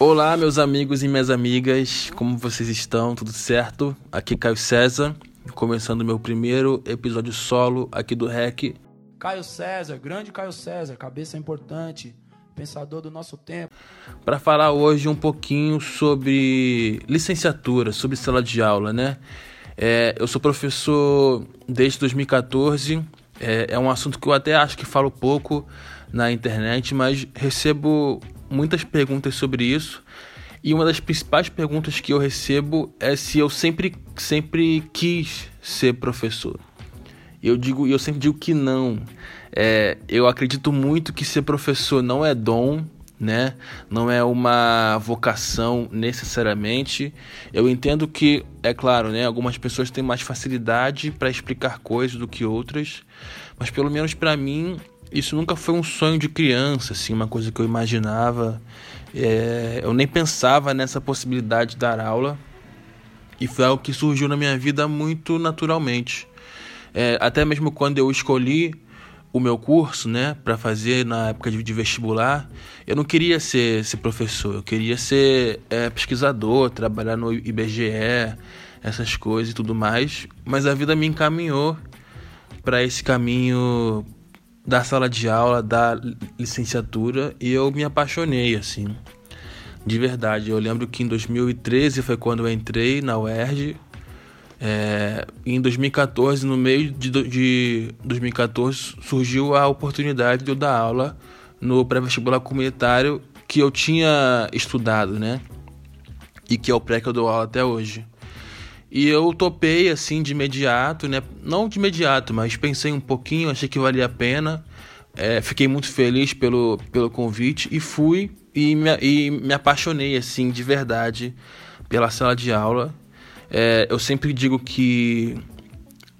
Olá, meus amigos e minhas amigas, como vocês estão? Tudo certo? Aqui é Caio César, começando meu primeiro episódio solo aqui do REC. Caio César, grande Caio César, cabeça importante, pensador do nosso tempo. Para falar hoje um pouquinho sobre licenciatura, sobre sala de aula, né? É, eu sou professor desde 2014, é, é um assunto que eu até acho que falo pouco na internet, mas recebo muitas perguntas sobre isso. E uma das principais perguntas que eu recebo é se eu sempre, sempre quis ser professor. Eu digo, eu sempre digo que não. É, eu acredito muito que ser professor não é dom, né? Não é uma vocação necessariamente. Eu entendo que, é claro, né? Algumas pessoas têm mais facilidade para explicar coisas do que outras, mas pelo menos para mim isso nunca foi um sonho de criança, assim, uma coisa que eu imaginava. É, eu nem pensava nessa possibilidade de dar aula e foi algo que surgiu na minha vida muito naturalmente. É, até mesmo quando eu escolhi o meu curso, né, para fazer na época de, vestibular, eu não queria ser, ser professor, eu queria ser é, pesquisador, trabalhar no IBGE, essas coisas e tudo mais. Mas a vida me encaminhou para esse caminho da sala de aula, da licenciatura, e eu me apaixonei, assim, de verdade. Eu lembro que em 2013 foi quando eu entrei na UERJ. É, em 2014, no meio de, de 2014, surgiu a oportunidade de eu dar aula no pré-vestibular comunitário que eu tinha estudado, né? E que é o pré que eu dou aula até hoje. E eu topei assim de imediato, né? Não de imediato, mas pensei um pouquinho, achei que valia a pena. É, fiquei muito feliz pelo, pelo convite e fui e me, e me apaixonei assim de verdade pela sala de aula. É, eu sempre digo que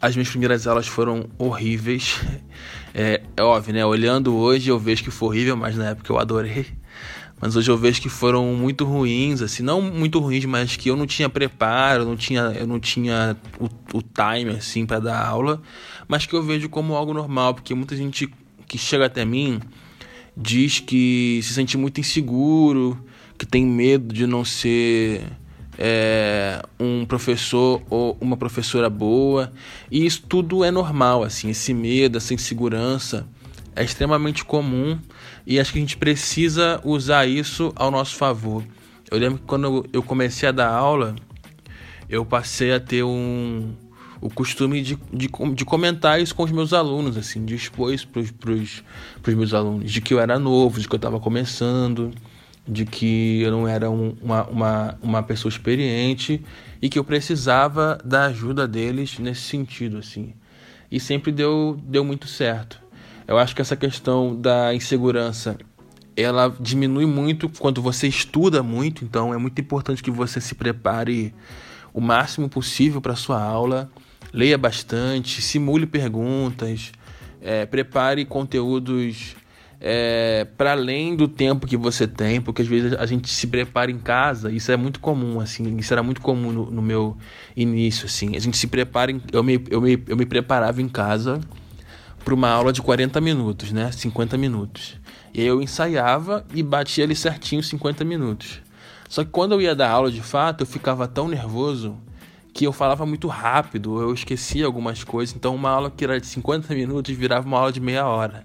as minhas primeiras aulas foram horríveis. É, é óbvio, né? Olhando hoje eu vejo que foi horrível, mas na época eu adorei. Mas hoje eu vejo que foram muito ruins, assim, não muito ruins, mas que eu não tinha preparo, não tinha, eu não tinha o, o time, assim, para dar aula, mas que eu vejo como algo normal, porque muita gente que chega até mim diz que se sente muito inseguro, que tem medo de não ser é, um professor ou uma professora boa, e isso tudo é normal, assim, esse medo, essa insegurança é extremamente comum e acho que a gente precisa usar isso ao nosso favor. Eu lembro que quando eu comecei a dar aula, eu passei a ter um, o costume de, de, de comentar isso com os meus alunos, assim, de expor isso para os meus alunos, de que eu era novo, de que eu estava começando, de que eu não era um, uma, uma, uma pessoa experiente e que eu precisava da ajuda deles nesse sentido, assim. E sempre deu, deu muito certo. Eu acho que essa questão da insegurança ela diminui muito quando você estuda muito, então é muito importante que você se prepare o máximo possível para sua aula, leia bastante, simule perguntas, é, prepare conteúdos é, para além do tempo que você tem, porque às vezes a gente se prepara em casa, isso é muito comum, assim, isso era muito comum no, no meu início, assim, a gente se prepara, em, eu, me, eu, me, eu me preparava em casa para uma aula de 40 minutos, né? 50 minutos. E aí eu ensaiava e batia ali certinho 50 minutos. Só que quando eu ia dar aula de fato, eu ficava tão nervoso que eu falava muito rápido, eu esquecia algumas coisas. Então uma aula que era de 50 minutos virava uma aula de meia hora.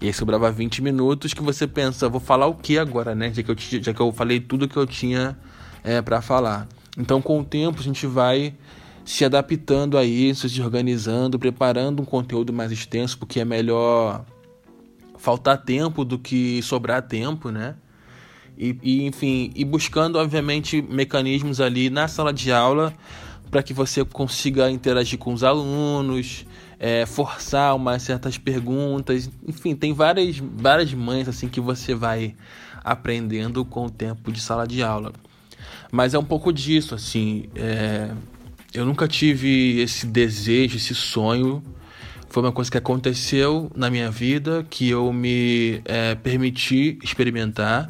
E aí sobrava 20 minutos que você pensa, vou falar o que agora, né? Já que eu, já que eu falei tudo que eu tinha é, para falar. Então com o tempo a gente vai se adaptando a isso, se organizando, preparando um conteúdo mais extenso, porque é melhor faltar tempo do que sobrar tempo, né? E, e enfim, e buscando, obviamente, mecanismos ali na sala de aula para que você consiga interagir com os alunos, é, forçar umas certas perguntas, enfim, tem várias, várias mães assim que você vai aprendendo com o tempo de sala de aula. Mas é um pouco disso, assim, é, eu nunca tive esse desejo, esse sonho. Foi uma coisa que aconteceu na minha vida, que eu me é, permiti experimentar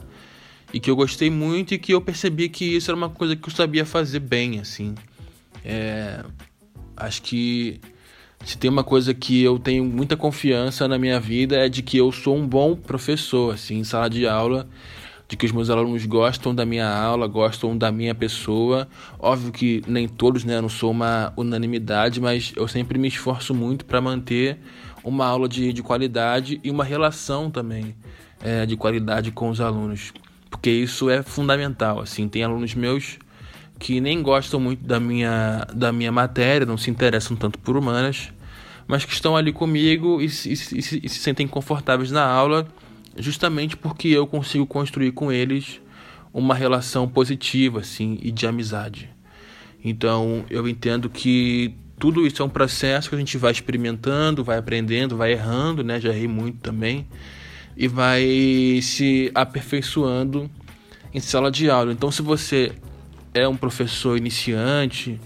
e que eu gostei muito e que eu percebi que isso era uma coisa que eu sabia fazer bem, assim. É, acho que se tem uma coisa que eu tenho muita confiança na minha vida é de que eu sou um bom professor, assim, em sala de aula. De que os meus alunos gostam da minha aula, gostam da minha pessoa. Óbvio que nem todos, né? Eu não sou uma unanimidade, mas eu sempre me esforço muito para manter uma aula de, de qualidade e uma relação também é, de qualidade com os alunos, porque isso é fundamental. Assim, tem alunos meus que nem gostam muito da minha, da minha matéria, não se interessam tanto por humanas, mas que estão ali comigo e, e, e, e se sentem confortáveis na aula justamente porque eu consigo construir com eles uma relação positiva assim e de amizade. Então, eu entendo que tudo isso é um processo que a gente vai experimentando, vai aprendendo, vai errando, né? Já errei muito também. E vai se aperfeiçoando em sala de aula. Então, se você é um professor iniciante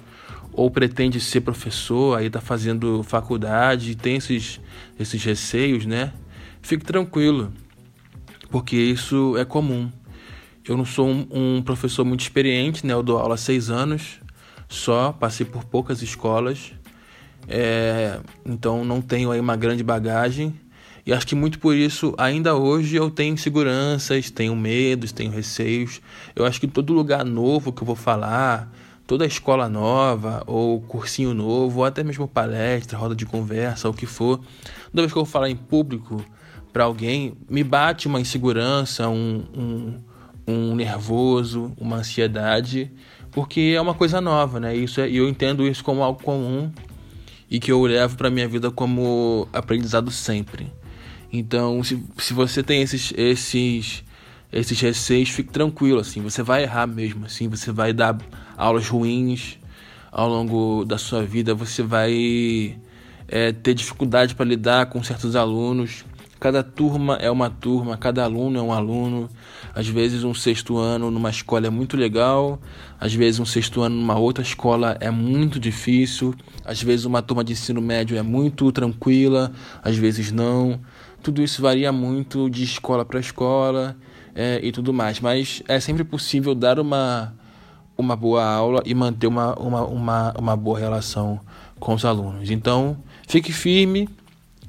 ou pretende ser professor, aí está fazendo faculdade, tem esses, esses receios, né? Fique tranquilo porque isso é comum. Eu não sou um, um professor muito experiente, né? Eu dou aula há seis anos só, passei por poucas escolas, é, então não tenho aí uma grande bagagem. E acho que muito por isso, ainda hoje, eu tenho inseguranças, tenho medos, tenho receios. Eu acho que todo lugar novo que eu vou falar, toda escola nova, ou cursinho novo, ou até mesmo palestra, roda de conversa, o que for, toda vez que eu vou falar em público, para alguém, me bate uma insegurança, um, um, um, nervoso, uma ansiedade, porque é uma coisa nova, né? Isso é, eu entendo isso como algo comum e que eu levo para minha vida como aprendizado sempre. Então, se, se você tem esses esses esses receios, fique tranquilo assim, você vai errar mesmo, assim, você vai dar aulas ruins ao longo da sua vida, você vai é, ter dificuldade para lidar com certos alunos Cada turma é uma turma, cada aluno é um aluno. Às vezes um sexto ano numa escola é muito legal, às vezes um sexto ano numa outra escola é muito difícil, às vezes uma turma de ensino médio é muito tranquila, às vezes não. Tudo isso varia muito de escola para escola é, e tudo mais, mas é sempre possível dar uma, uma boa aula e manter uma, uma, uma, uma boa relação com os alunos. Então, fique firme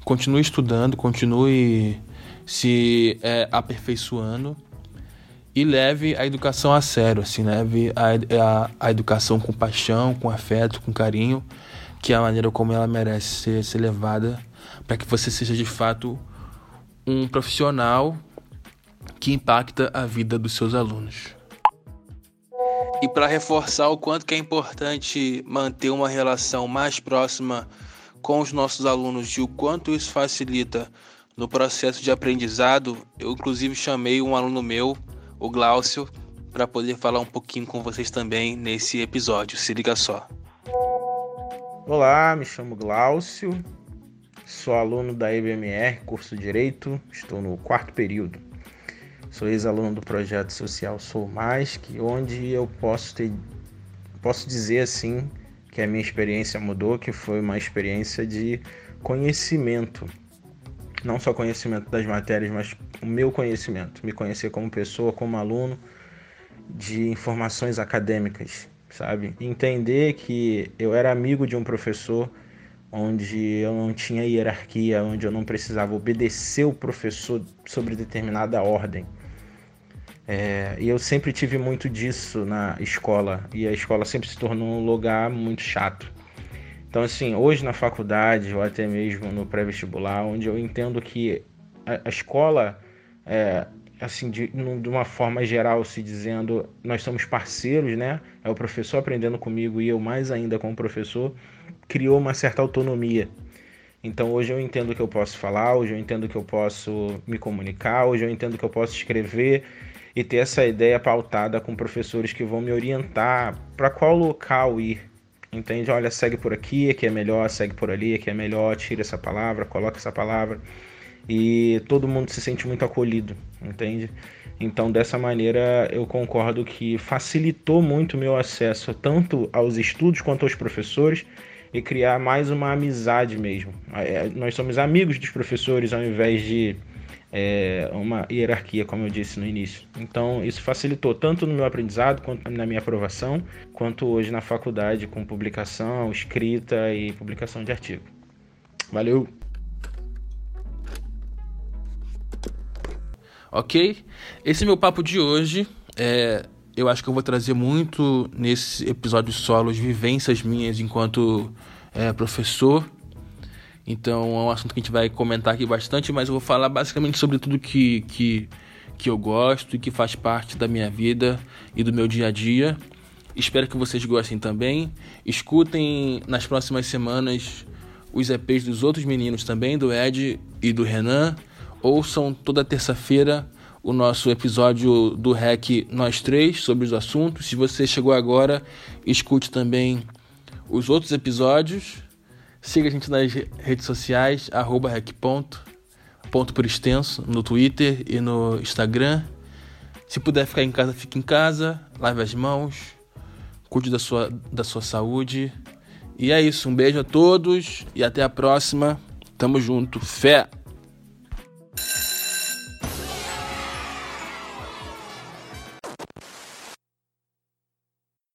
continue estudando, continue se é, aperfeiçoando e leve a educação a sério, assim, leve a, a, a, educação com paixão, com afeto, com carinho, que é a maneira como ela merece ser, ser levada, para que você seja de fato um profissional que impacta a vida dos seus alunos. E para reforçar o quanto que é importante manter uma relação mais próxima com os nossos alunos e o quanto isso facilita no processo de aprendizado, eu inclusive chamei um aluno meu, o Glaucio, para poder falar um pouquinho com vocês também nesse episódio. Se liga só. Olá, me chamo Glaucio, sou aluno da IBMR, curso Direito, estou no quarto período. Sou ex-aluno do projeto social Sou Mais, que onde eu posso ter, posso dizer assim, que a minha experiência mudou, que foi uma experiência de conhecimento. Não só conhecimento das matérias, mas o meu conhecimento, me conhecer como pessoa, como aluno de informações acadêmicas, sabe? Entender que eu era amigo de um professor onde eu não tinha hierarquia, onde eu não precisava obedecer o professor sobre determinada ordem é, e eu sempre tive muito disso na escola, e a escola sempre se tornou um lugar muito chato. Então, assim, hoje na faculdade, ou até mesmo no pré-vestibular, onde eu entendo que a, a escola, é, assim, de, de, uma forma geral, se dizendo, nós somos parceiros, né? É o professor aprendendo comigo e eu mais ainda com o professor, criou uma certa autonomia. Então hoje eu entendo que eu posso falar, hoje eu entendo que eu posso me comunicar, hoje eu entendo que eu posso escrever e ter essa ideia pautada com professores que vão me orientar para qual local ir. Entende? Olha, segue por aqui, aqui é melhor, segue por ali, aqui é melhor, tira essa palavra, coloca essa palavra. E todo mundo se sente muito acolhido, entende? Então, dessa maneira, eu concordo que facilitou muito o meu acesso tanto aos estudos quanto aos professores e criar mais uma amizade mesmo. É, nós somos amigos dos professores ao invés de é, uma hierarquia, como eu disse no início. Então, isso facilitou tanto no meu aprendizado, quanto na minha aprovação, quanto hoje na faculdade, com publicação, escrita e publicação de artigo. Valeu! Ok? Esse é meu papo de hoje. É, eu acho que eu vou trazer muito nesse episódio solo as vivências minhas enquanto é, professor. Então é um assunto que a gente vai comentar aqui bastante, mas eu vou falar basicamente sobre tudo que, que, que eu gosto e que faz parte da minha vida e do meu dia a dia. Espero que vocês gostem também. Escutem nas próximas semanas os EPs dos outros meninos também, do Ed e do Renan. Ouçam toda terça-feira o nosso episódio do REC Nós Três sobre os assuntos. Se você chegou agora, escute também os outros episódios. Siga a gente nas redes sociais, arroba ponto por extenso, no Twitter e no Instagram. Se puder ficar em casa, fique em casa. Lave as mãos. Cuide da sua, da sua saúde. E é isso. Um beijo a todos e até a próxima. Tamo junto. Fé!